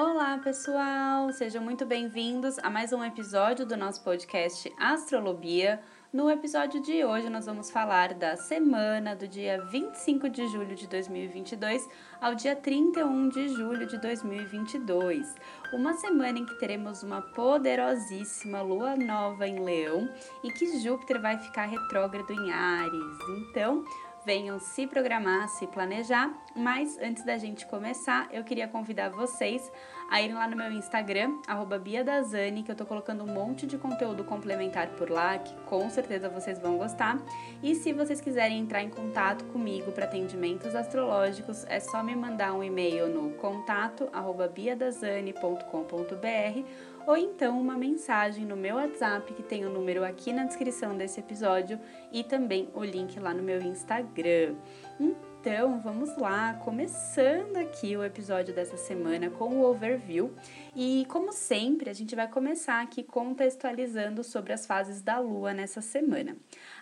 Olá, pessoal! Sejam muito bem-vindos a mais um episódio do nosso podcast Astrolobia. No episódio de hoje, nós vamos falar da semana do dia 25 de julho de 2022 ao dia 31 de julho de 2022. Uma semana em que teremos uma poderosíssima lua nova em Leão e que Júpiter vai ficar retrógrado em Ares. Então, venham se programar, se planejar. Mas antes da gente começar, eu queria convidar vocês a irem lá no meu Instagram, BiaDazani, que eu tô colocando um monte de conteúdo complementar por lá, que com certeza vocês vão gostar. E se vocês quiserem entrar em contato comigo para atendimentos astrológicos, é só me mandar um e-mail no contato biadazani.com.br ou então uma mensagem no meu WhatsApp, que tem o número aqui na descrição desse episódio e também o link lá no meu Instagram. Então, vamos lá, começando aqui o episódio dessa semana com o overview. E como sempre, a gente vai começar aqui contextualizando sobre as fases da lua nessa semana.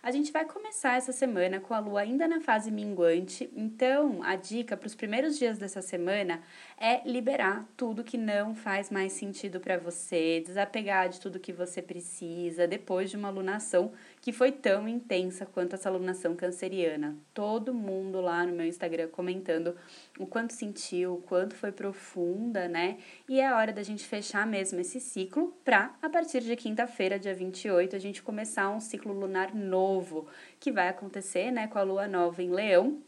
A gente vai começar essa semana com a lua ainda na fase minguante, então a dica para os primeiros dias dessa semana é liberar tudo que não faz mais sentido para você, desapegar de tudo que você precisa depois de uma alunação que foi tão intensa quanto essa alunação canceriana. Todo mundo lá no meu Instagram comentando o quanto sentiu, o quanto foi profunda, né? E é hora da gente fechar mesmo esse ciclo para a partir de quinta-feira, dia 28, a gente começar um ciclo lunar novo novo que vai acontecer, né, com a lua nova em Leão,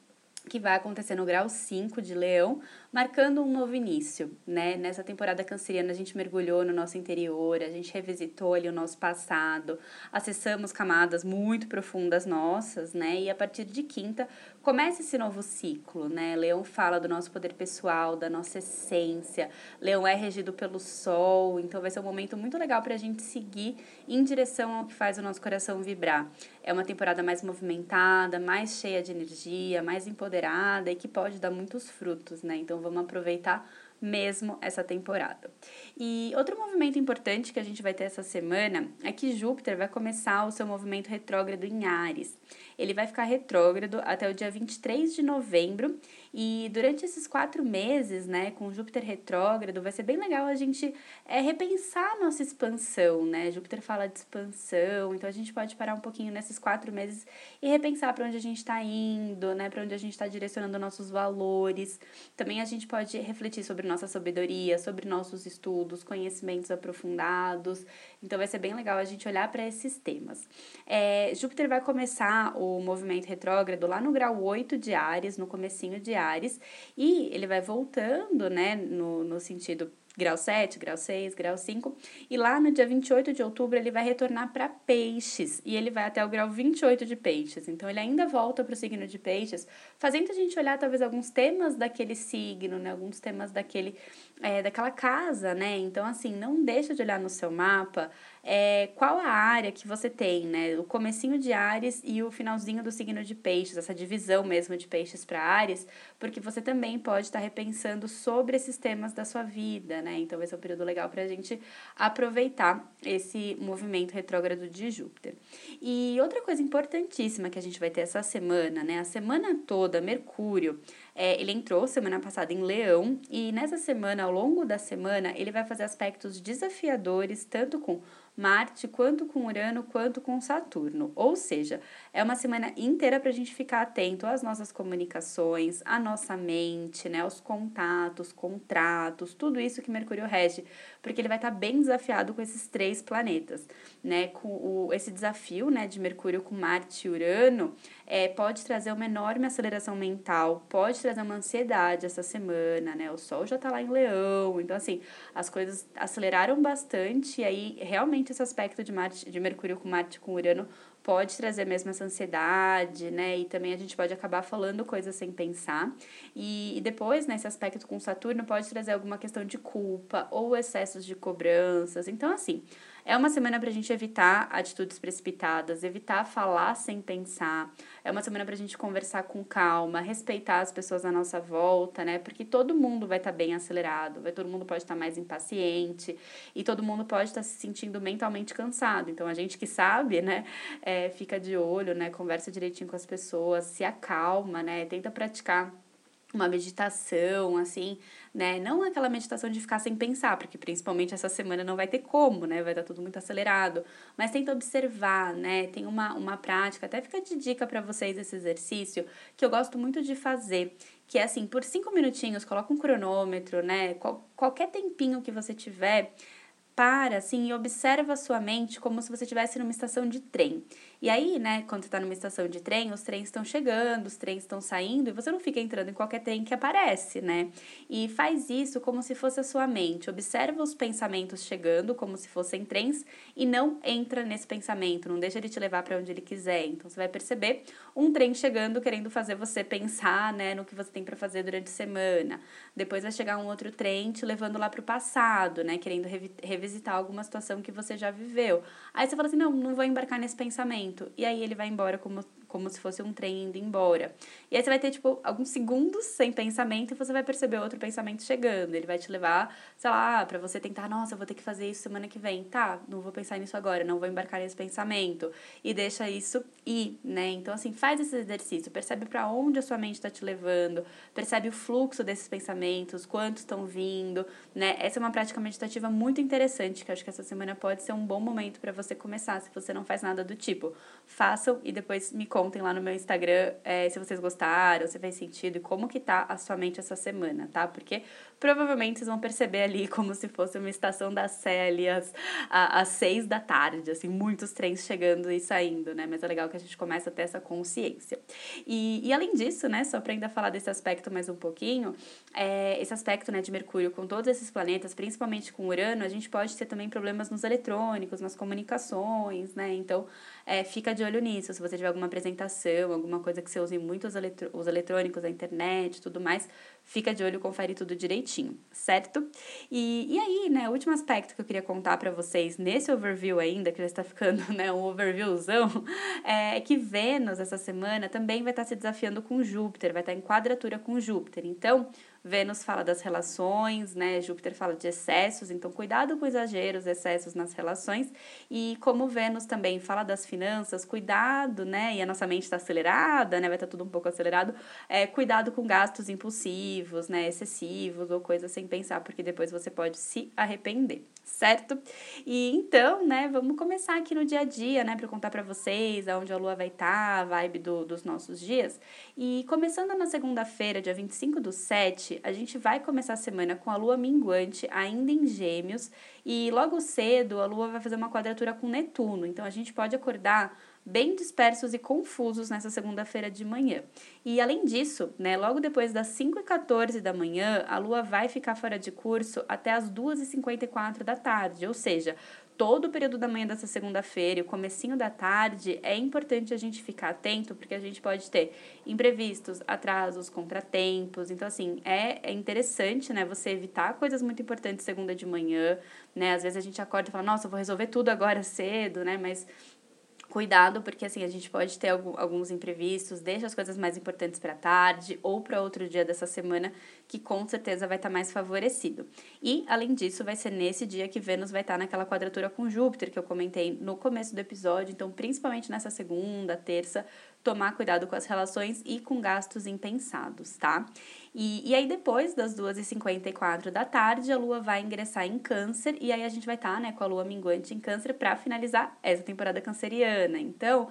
que vai acontecer no grau 5 de Leão, marcando um novo início, né? Nessa temporada canceriana a gente mergulhou no nosso interior, a gente revisitou ali o nosso passado, acessamos camadas muito profundas nossas, né? E a partir de quinta começa esse novo ciclo, né? Leão fala do nosso poder pessoal, da nossa essência. Leão é regido pelo sol, então vai ser um momento muito legal para a gente seguir em direção ao que faz o nosso coração vibrar. É uma temporada mais movimentada, mais cheia de energia, mais empoderada e que pode dar muitos frutos, né? Então vamos aproveitar mesmo essa temporada. E outro movimento importante que a gente vai ter essa semana é que Júpiter vai começar o seu movimento retrógrado em Ares. Ele vai ficar retrógrado até o dia 23 de novembro e durante esses quatro meses, né, com Júpiter retrógrado, vai ser bem legal a gente é, repensar a nossa expansão, né? Júpiter fala de expansão, então a gente pode parar um pouquinho nesses quatro meses e repensar para onde a gente está indo, né? Para onde a gente está direcionando nossos valores. Também a gente pode refletir sobre nossa sabedoria, sobre nossos estudos, conhecimentos aprofundados. Então vai ser bem legal a gente olhar para esses temas. É, Júpiter vai começar o movimento retrógrado lá no grau 8 de Ares, no comecinho de Ares, e ele vai voltando, né, no, no sentido grau 7, grau 6, grau 5. E lá no dia 28 de outubro ele vai retornar para Peixes e ele vai até o grau 28 de Peixes. Então ele ainda volta para o signo de Peixes, fazendo a gente olhar talvez alguns temas daquele signo, né? Alguns temas daquele é, daquela casa, né? Então assim, não deixa de olhar no seu mapa é, qual a área que você tem, né? O comecinho de Ares e o finalzinho do signo de Peixes, essa divisão mesmo de Peixes para Ares, porque você também pode estar repensando sobre esses temas da sua vida, né? Então esse é um período legal para a gente aproveitar esse movimento retrógrado de Júpiter. E outra coisa importantíssima que a gente vai ter essa semana, né? A semana toda, Mercúrio é, ele entrou semana passada em Leão e nessa semana, ao longo da semana, ele vai fazer aspectos desafiadores tanto com Marte, quanto com Urano, quanto com Saturno. Ou seja, é uma semana inteira para a gente ficar atento às nossas comunicações, à nossa mente, né, aos contatos, contratos, tudo isso que Mercúrio rege, porque ele vai estar tá bem desafiado com esses três planetas, né? Com o, esse desafio, né, de Mercúrio com Marte e Urano, é, pode trazer uma enorme aceleração mental, pode trazer uma ansiedade essa semana, né? O Sol já está lá em Leão, então assim, as coisas aceleraram bastante e aí realmente esse aspecto de, Marte, de Mercúrio com Marte com Urano pode trazer mesmo essa ansiedade, né? E também a gente pode acabar falando coisas sem pensar. E, e depois, nesse né, aspecto com Saturno, pode trazer alguma questão de culpa ou excessos de cobranças. Então, assim, é uma semana para a gente evitar atitudes precipitadas, evitar falar sem pensar. É uma semana para a gente conversar com calma, respeitar as pessoas à nossa volta, né? Porque todo mundo vai estar tá bem acelerado, vai todo mundo pode estar tá mais impaciente e todo mundo pode estar tá se sentindo mentalmente cansado. Então a gente que sabe, né, é, fica de olho, né? Conversa direitinho com as pessoas, se acalma, né? Tenta praticar uma meditação, assim, né? Não aquela meditação de ficar sem pensar, porque principalmente essa semana não vai ter como, né? Vai estar tudo muito acelerado. Mas tenta observar, né? Tem uma, uma prática, até fica de dica para vocês esse exercício, que eu gosto muito de fazer, que é assim, por cinco minutinhos, coloca um cronômetro, né? Qual, qualquer tempinho que você tiver para assim e observa a sua mente como se você estivesse numa estação de trem. E aí, né, quando você está numa estação de trem, os trens estão chegando, os trens estão saindo, e você não fica entrando em qualquer trem que aparece, né? E faz isso como se fosse a sua mente. Observa os pensamentos chegando como se fossem trens e não entra nesse pensamento, não deixa ele te levar para onde ele quiser. Então você vai perceber um trem chegando querendo fazer você pensar, né, no que você tem para fazer durante a semana. Depois vai chegar um outro trem te levando lá para o passado, né, querendo revisitar alguma situação que você já viveu. Aí você fala assim: "Não, não vou embarcar nesse pensamento". E aí ele vai embora como, como se fosse um trem indo embora. E aí você vai ter, tipo, alguns segundos sem pensamento e você vai perceber outro pensamento chegando. Ele vai te levar, sei lá, para você tentar, nossa, eu vou ter que fazer isso semana que vem. Tá, não vou pensar nisso agora, não vou embarcar nesse pensamento. E deixa isso ir, né? Então, assim, faz esse exercício, percebe para onde a sua mente está te levando, percebe o fluxo desses pensamentos, quantos estão vindo, né? Essa é uma prática meditativa muito interessante, que acho que essa semana pode ser um bom momento para você começar, se você não faz nada do tipo. Façam e depois me contem lá no meu Instagram é, se vocês gostaram, se fez sentido e como que tá a sua mente essa semana, tá? Porque provavelmente vocês vão perceber ali como se fosse uma estação da ali às, às seis da tarde, assim, muitos trens chegando e saindo, né? Mas é legal que a gente começa a ter essa consciência. E, e além disso, né, só para ainda falar desse aspecto mais um pouquinho, é, esse aspecto, né, de Mercúrio com todos esses planetas, principalmente com Urano, a gente pode ter também problemas nos eletrônicos, nas comunicações, né? Então, é, fica de olho nisso. Se você tiver alguma apresentação, alguma coisa que você use muito os, eletro os eletrônicos, a internet tudo mais, fica de olho, confere tudo direitinho, certo? E, e aí, né, o último aspecto que eu queria contar para vocês nesse overview ainda, que já está ficando, né, um overviewzão, é que Vênus essa semana também vai estar se desafiando com Júpiter, vai estar em quadratura com Júpiter. Então, Vênus fala das relações, né? Júpiter fala de excessos, então cuidado com exageros, excessos nas relações. E como Vênus também fala das finanças, cuidado, né? E a nossa mente está acelerada, né? Vai estar tá tudo um pouco acelerado. É, cuidado com gastos impulsivos, né? Excessivos ou coisas sem pensar, porque depois você pode se arrepender certo? E então, né, vamos começar aqui no dia a dia, né, para contar para vocês aonde a lua vai estar, tá, a vibe do, dos nossos dias. E começando na segunda-feira, dia 25 do 7, a gente vai começar a semana com a lua minguante ainda em Gêmeos, e logo cedo a lua vai fazer uma quadratura com Netuno. Então a gente pode acordar bem dispersos e confusos nessa segunda-feira de manhã. E além disso, né, logo depois das 5h14 da manhã, a Lua vai ficar fora de curso até as 2h54 da tarde, ou seja, todo o período da manhã dessa segunda-feira e o comecinho da tarde, é importante a gente ficar atento, porque a gente pode ter imprevistos, atrasos, contratempos. Então, assim, é, é interessante, né, você evitar coisas muito importantes segunda de manhã, né? Às vezes a gente acorda e fala, nossa, vou resolver tudo agora cedo, né? Mas cuidado, porque assim, a gente pode ter alguns imprevistos, deixa as coisas mais importantes para tarde ou para outro dia dessa semana, que com certeza vai estar tá mais favorecido. E, além disso, vai ser nesse dia que Vênus vai estar tá naquela quadratura com Júpiter, que eu comentei no começo do episódio, então, principalmente nessa segunda, terça, tomar cuidado com as relações e com gastos impensados, tá? E, e aí, depois das 2h54 da tarde, a Lua vai ingressar em Câncer, e aí a gente vai estar, tá, né, com a Lua minguante em Câncer para finalizar essa temporada canceriana. Então,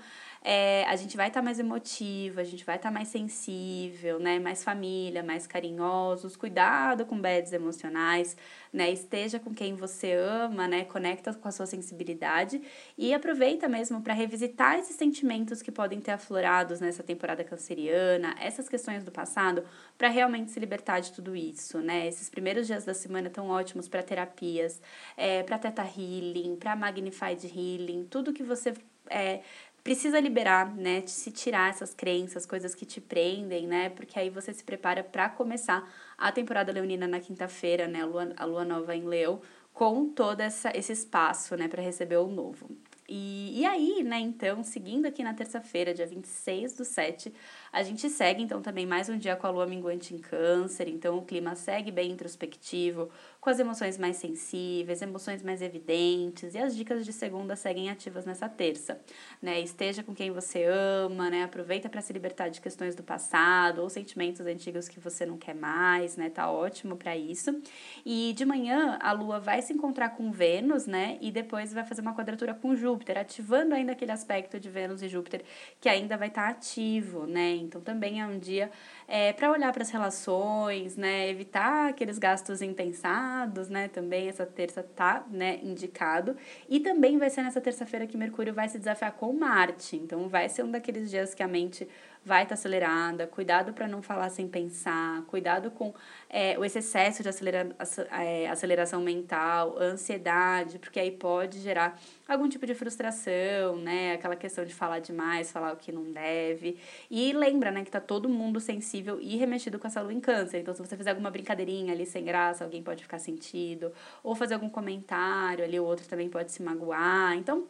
é, a gente vai estar tá mais emotiva, a gente vai estar tá mais sensível, né? Mais família, mais carinhosos, cuidado com bads emocionais, né? Esteja com quem você ama, né? Conecta com a sua sensibilidade e aproveita mesmo para revisitar esses sentimentos que podem ter aflorados nessa temporada canceriana, essas questões do passado, para realmente se libertar de tudo isso, né? Esses primeiros dias da semana tão ótimos para terapias, é, para Teta Healing, para Magnified Healing, tudo que você é, precisa liberar, né? Se tirar essas crenças, coisas que te prendem, né? Porque aí você se prepara para começar a temporada leonina na quinta-feira, né? A lua, a lua nova em Leão, com todo essa, esse espaço, né? Para receber o novo. E, e aí, né, então, seguindo aqui na terça-feira, dia 26 do 7, a gente segue, então, também mais um dia com a lua minguante em câncer, então o clima segue bem introspectivo, com as emoções mais sensíveis, emoções mais evidentes, e as dicas de segunda seguem ativas nessa terça, né? Esteja com quem você ama, né? Aproveita para se libertar de questões do passado ou sentimentos antigos que você não quer mais, né? Tá ótimo para isso. E de manhã a lua vai se encontrar com Vênus, né? E depois vai fazer uma quadratura com Júpiter, ativando ainda aquele aspecto de Vênus e Júpiter que ainda vai estar tá ativo, né? Então também é um dia é, para olhar para as relações, né? Evitar aqueles gastos impensados, né? Também essa terça tá, né, indicado. E também vai ser nessa terça-feira que Mercúrio vai se desafiar com Marte. Então vai ser um daqueles dias que a mente vai estar tá acelerada, cuidado para não falar sem pensar, cuidado com é, esse excesso de acelera, é, aceleração mental, ansiedade, porque aí pode gerar algum tipo de frustração, né? Aquela questão de falar demais, falar o que não deve. E lembra, né, que tá todo mundo sensível e remexido com essa lua em câncer. Então, se você fizer alguma brincadeirinha ali sem graça, alguém pode ficar sentido, ou fazer algum comentário ali, o outro também pode se magoar. Então,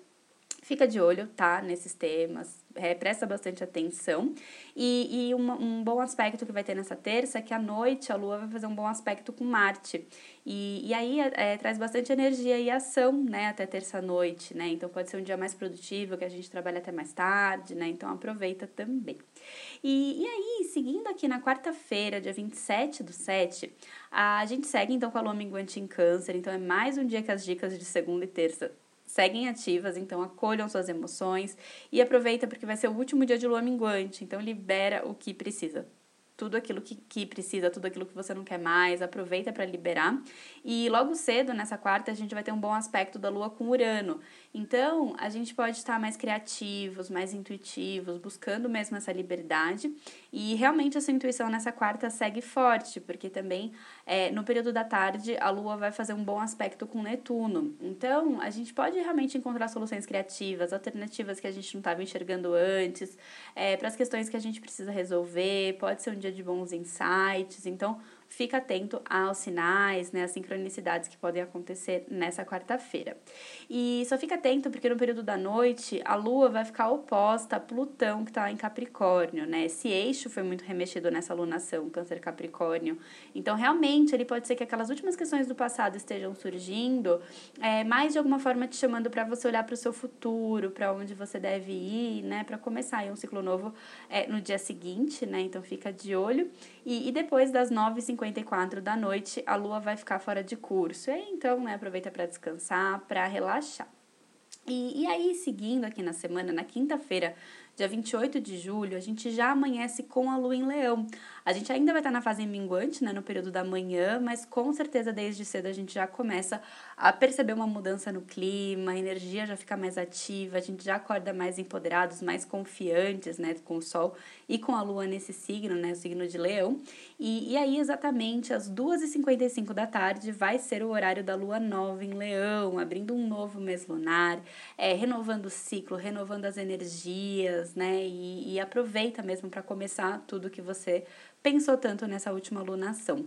fica de olho, tá, nesses temas, é, presta bastante atenção. E, e uma, um bom aspecto que vai ter nessa terça é que à noite a Lua vai fazer um bom aspecto com Marte. E, e aí é, traz bastante energia e ação, né, até terça-noite, né? Então pode ser um dia mais produtivo, que a gente trabalha até mais tarde, né? Então aproveita também. E, e aí, seguindo aqui na quarta-feira, dia 27 do 7, a gente segue então com a Lua Minguante em Câncer. Então é mais um dia que as dicas de segunda e terça seguem ativas, então acolham suas emoções e aproveita porque vai ser o último dia de lua minguante, então libera o que precisa tudo aquilo que, que precisa, tudo aquilo que você não quer mais, aproveita para liberar. E logo cedo, nessa quarta, a gente vai ter um bom aspecto da Lua com Urano. Então, a gente pode estar mais criativos, mais intuitivos, buscando mesmo essa liberdade. E realmente essa intuição nessa quarta segue forte, porque também é, no período da tarde a Lua vai fazer um bom aspecto com Netuno. Então, a gente pode realmente encontrar soluções criativas, alternativas que a gente não estava enxergando antes, é, para as questões que a gente precisa resolver. Pode ser um dia de bons insights. Então, fica atento aos sinais, né, às sincronicidades que podem acontecer nessa quarta-feira. E só fica atento porque no período da noite a Lua vai ficar oposta a Plutão que está em Capricórnio, né? Esse eixo foi muito remexido nessa lunação, Câncer Capricórnio. Então, realmente, ele pode ser que aquelas últimas questões do passado estejam surgindo, é, mais de alguma forma te chamando para você olhar para o seu futuro, para onde você deve ir, né? Para começar aí um ciclo novo é, no dia seguinte, né? Então, fica de olho. E, e depois das 9h54 da noite, a lua vai ficar fora de curso. E então, né, aproveita para descansar, para relaxar. E, e aí, seguindo aqui na semana, na quinta-feira, dia 28 de julho, a gente já amanhece com a lua em leão. A gente ainda vai estar na fase minguante, né, no período da manhã, mas com certeza desde cedo a gente já começa a perceber uma mudança no clima, a energia já fica mais ativa, a gente já acorda mais empoderados, mais confiantes, né, com o sol e com a lua nesse signo, né, o signo de leão. E, e aí, exatamente às 2h55 da tarde, vai ser o horário da lua nova em leão, abrindo um novo mês lunar, é, renovando o ciclo, renovando as energias, né, e, e aproveita mesmo para começar tudo que você pensou tanto nessa última lunação.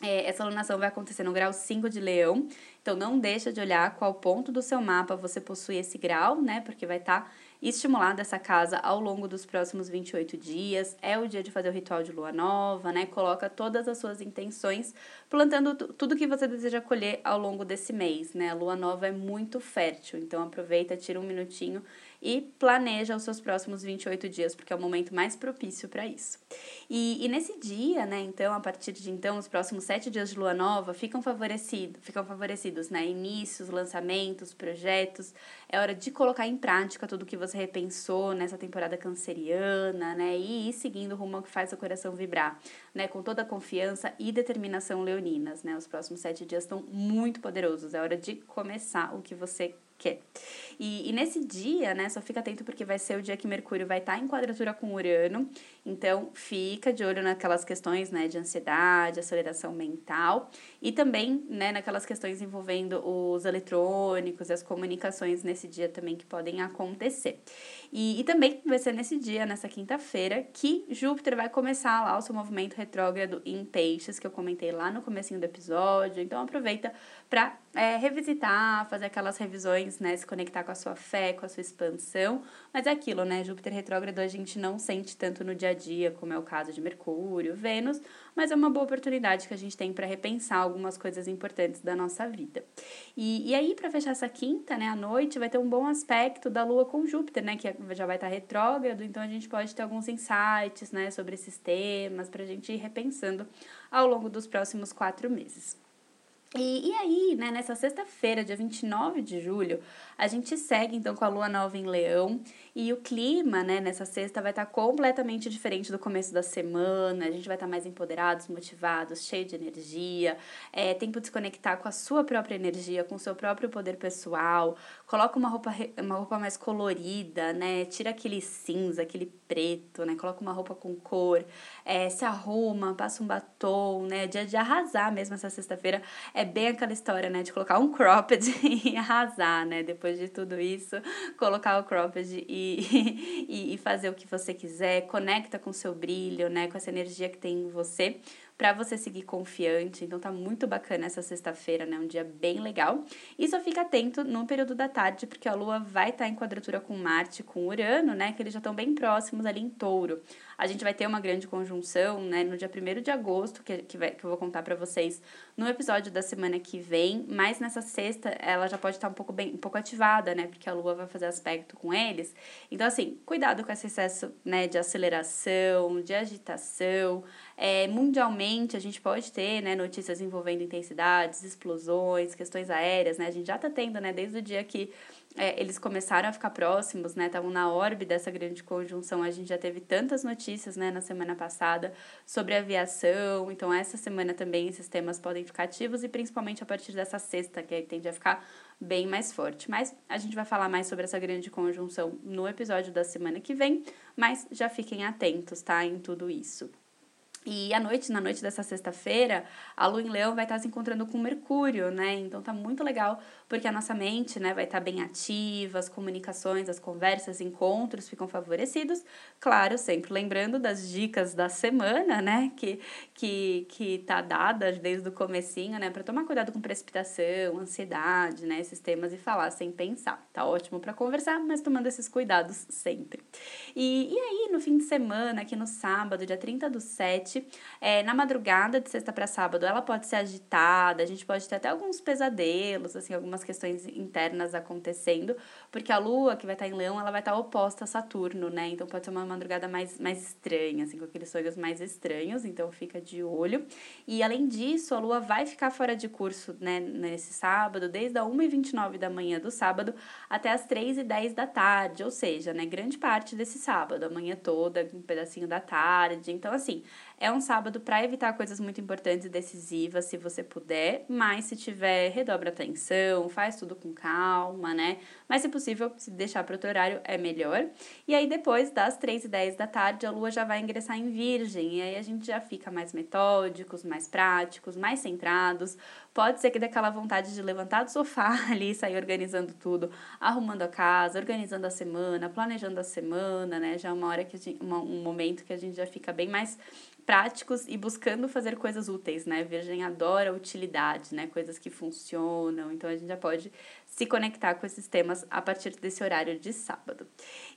É, essa lunação vai acontecer no grau 5 de leão, então não deixa de olhar qual ponto do seu mapa você possui esse grau, né? Porque vai estar tá estimulada essa casa ao longo dos próximos 28 dias. É o dia de fazer o ritual de lua nova, né? Coloca todas as suas intenções, plantando tudo que você deseja colher ao longo desse mês, né? A lua nova é muito fértil, então aproveita, tira um minutinho e planeja os seus próximos 28 dias, porque é o momento mais propício para isso. E, e nesse dia, né, então, a partir de então, os próximos sete dias de lua nova ficam favorecidos, ficam favorecidos, né? Inícios, lançamentos, projetos. É hora de colocar em prática tudo que você repensou nessa temporada canceriana, né? E ir seguindo o rumo ao que faz o coração vibrar, né? Com toda a confiança e determinação leoninas, né? Os próximos sete dias estão muito poderosos. É hora de começar o que você quer. E, e, nesse dia, né, só fica atento porque vai ser o dia que Mercúrio vai estar tá em quadratura com Urano, então fica de olho naquelas questões, né, de ansiedade, aceleração mental e também, né, naquelas questões envolvendo os eletrônicos e as comunicações nesse dia também que podem acontecer. E, e também vai ser nesse dia, nessa quinta-feira, que Júpiter vai começar lá o seu movimento retrógrado em peixes, que eu comentei lá no comecinho do episódio, então aproveita para é, revisitar, fazer aquelas revisões, né? Se conectar com a sua fé, com a sua expansão. Mas é aquilo, né? Júpiter retrógrado a gente não sente tanto no dia a dia, como é o caso de Mercúrio, Vênus, mas é uma boa oportunidade que a gente tem para repensar algumas coisas importantes da nossa vida. E, e aí, para fechar essa quinta, né, à noite, vai ter um bom aspecto da Lua com Júpiter, né? Que já vai estar retrógrado, então a gente pode ter alguns insights, né, sobre esses temas, para a gente ir repensando ao longo dos próximos quatro meses. E, e aí, né, nessa sexta-feira, dia 29 de julho, a gente segue então com a lua nova em Leão e o clima, né, nessa sexta vai estar tá completamente diferente do começo da semana. A gente vai estar tá mais empoderados, motivados, cheio de energia. É tempo de se conectar com a sua própria energia, com o seu próprio poder pessoal. Coloca uma roupa, uma roupa mais colorida, né? Tira aquele cinza, aquele preto, né? Coloca uma roupa com cor. É, se arruma, passa um batom, né? Dia de arrasar mesmo essa sexta-feira é bem aquela história, né, de colocar um cropped e arrasar, né, depois de tudo isso, colocar o cropped e, e, e fazer o que você quiser, conecta com seu brilho, né, com essa energia que tem em você, para você seguir confiante. Então tá muito bacana essa sexta-feira, né? Um dia bem legal. E só fica atento no período da tarde, porque a Lua vai estar tá em quadratura com Marte, com Urano, né? Que eles já estão bem próximos ali em Touro. A gente vai ter uma grande conjunção, né? No dia 1 de agosto, que, que, vai, que eu vou contar para vocês no episódio da semana que vem. Mas nessa sexta, ela já pode estar tá um pouco bem, um pouco ativada, né? Porque a Lua vai fazer aspecto com eles. Então, assim, cuidado com esse excesso, né? De aceleração, de agitação. É, mundialmente, a gente pode ter né, notícias envolvendo intensidades, explosões, questões aéreas, né? A gente já está tendo, né, desde o dia que é, eles começaram a ficar próximos, né? Estavam na órbita dessa grande conjunção. A gente já teve tantas notícias, né, na semana passada sobre aviação. Então, essa semana também esses temas podem ficar ativos e principalmente a partir dessa sexta, que aí tende a ficar bem mais forte. Mas a gente vai falar mais sobre essa grande conjunção no episódio da semana que vem, mas já fiquem atentos, tá, em tudo isso. E à noite, na noite dessa sexta-feira, a Lua em Leão vai estar se encontrando com Mercúrio, né? Então tá muito legal, porque a nossa mente, né, vai estar bem ativa, as comunicações, as conversas, encontros ficam favorecidos. Claro, sempre lembrando das dicas da semana, né, que que que tá dada desde o comecinho, né, para tomar cuidado com precipitação, ansiedade, né, esses temas e falar sem pensar. Tá ótimo para conversar, mas tomando esses cuidados sempre. E, e aí, no fim de semana, aqui no sábado, dia 30 do 7, é, na madrugada de sexta para sábado, ela pode ser agitada, a gente pode ter até alguns pesadelos, assim, algumas questões internas acontecendo, porque a lua, que vai estar tá em leão, ela vai estar tá oposta a Saturno, né? Então pode ser uma madrugada mais, mais estranha, assim, com aqueles sonhos mais estranhos, então fica de olho. E além disso, a lua vai ficar fora de curso, né, nesse sábado, desde a 1h29 da manhã do sábado até as 3h10 da tarde, ou seja, né, grande parte desse sábado, a manhã toda, um pedacinho da tarde. Então, assim, é um sábado para evitar coisas muito importantes e decisivas, se você puder, mas se tiver, redobra atenção, faz tudo com calma, né? Mas, se possível, se deixar para outro horário é melhor. E aí, depois das 3 e 10 da tarde, a lua já vai ingressar em Virgem, e aí a gente já fica mais metódicos, mais práticos, mais centrados. Pode ser que dê aquela vontade de levantar do sofá ali, sair organizando tudo, arrumando a casa, organizando a semana, planejando a semana, né? Já é uma hora que gente, uma, um momento que a gente já fica bem mais práticos e buscando fazer coisas úteis, né? Virgem adora utilidade, né? Coisas que funcionam. Então a gente já pode se conectar com esses temas a partir desse horário de sábado.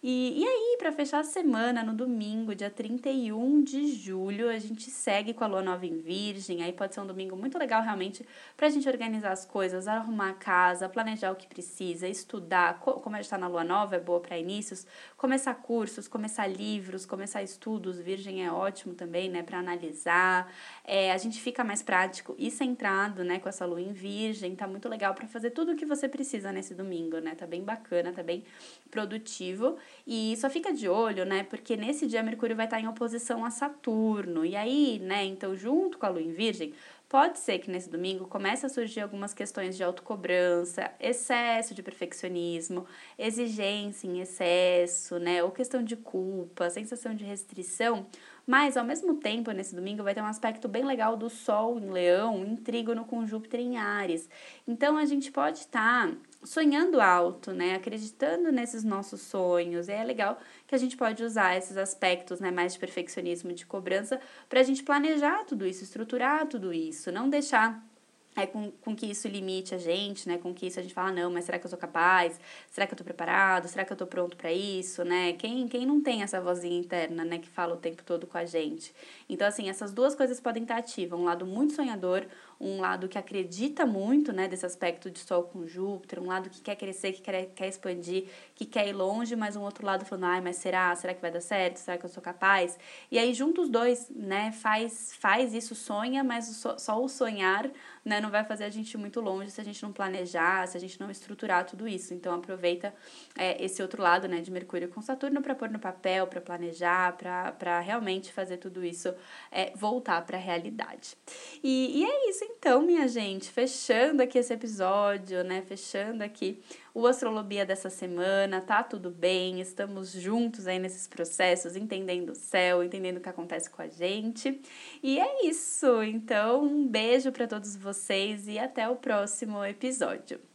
E, e aí, para fechar a semana, no domingo, dia 31 de julho, a gente segue com a lua nova em Virgem. Aí pode ser um domingo muito legal, realmente, para a gente organizar as coisas, arrumar a casa, planejar o que precisa, estudar. Como a gente está na lua nova, é boa para inícios, começar cursos, começar livros, começar estudos. Virgem é ótimo também, né, para analisar. É, a gente fica mais prático e centrado, né, com essa lua em Virgem. Tá muito legal para fazer tudo o que você precisa precisa nesse domingo, né? Tá bem bacana, tá bem produtivo. E só fica de olho, né? Porque nesse dia Mercúrio vai estar em oposição a Saturno. E aí, né, então junto com a Lua em Virgem, Pode ser que nesse domingo comece a surgir algumas questões de autocobrança, excesso de perfeccionismo, exigência em excesso, né? Ou questão de culpa, sensação de restrição. Mas, ao mesmo tempo, nesse domingo vai ter um aspecto bem legal do Sol em Leão, em Trígono com Júpiter em Ares. Então, a gente pode estar tá sonhando alto, né? Acreditando nesses nossos sonhos. É legal que a gente pode usar esses aspectos, né, mais de perfeccionismo, de cobrança, para a gente planejar tudo isso, estruturar tudo isso, não deixar é com, com que isso limite a gente, né? Com que isso a gente fala, não, mas será que eu sou capaz? Será que eu tô preparado? Será que eu tô pronto para isso, né? Quem, quem não tem essa vozinha interna, né, que fala o tempo todo com a gente? Então, assim, essas duas coisas podem estar ativas. Um lado muito sonhador, um lado que acredita muito, né, desse aspecto de Sol com Júpiter, um lado que quer crescer, que quer, quer expandir, que quer ir longe, mas um outro lado falando, ai, mas será? Será que vai dar certo? Será que eu sou capaz? E aí, juntos os dois, né, faz, faz isso, sonha, mas só, só o sonhar, né, não vai fazer a gente ir muito longe se a gente não planejar, se a gente não estruturar tudo isso. Então, aproveita é, esse outro lado, né, de Mercúrio com Saturno para pôr no papel, para planejar, para realmente fazer tudo isso é, voltar para a realidade. E, e é isso, então, minha gente, fechando aqui esse episódio, né? Fechando aqui o Astrolobia dessa semana, tá tudo bem, estamos juntos aí nesses processos, entendendo o céu, entendendo o que acontece com a gente. E é isso. Então, um beijo para todos vocês e até o próximo episódio.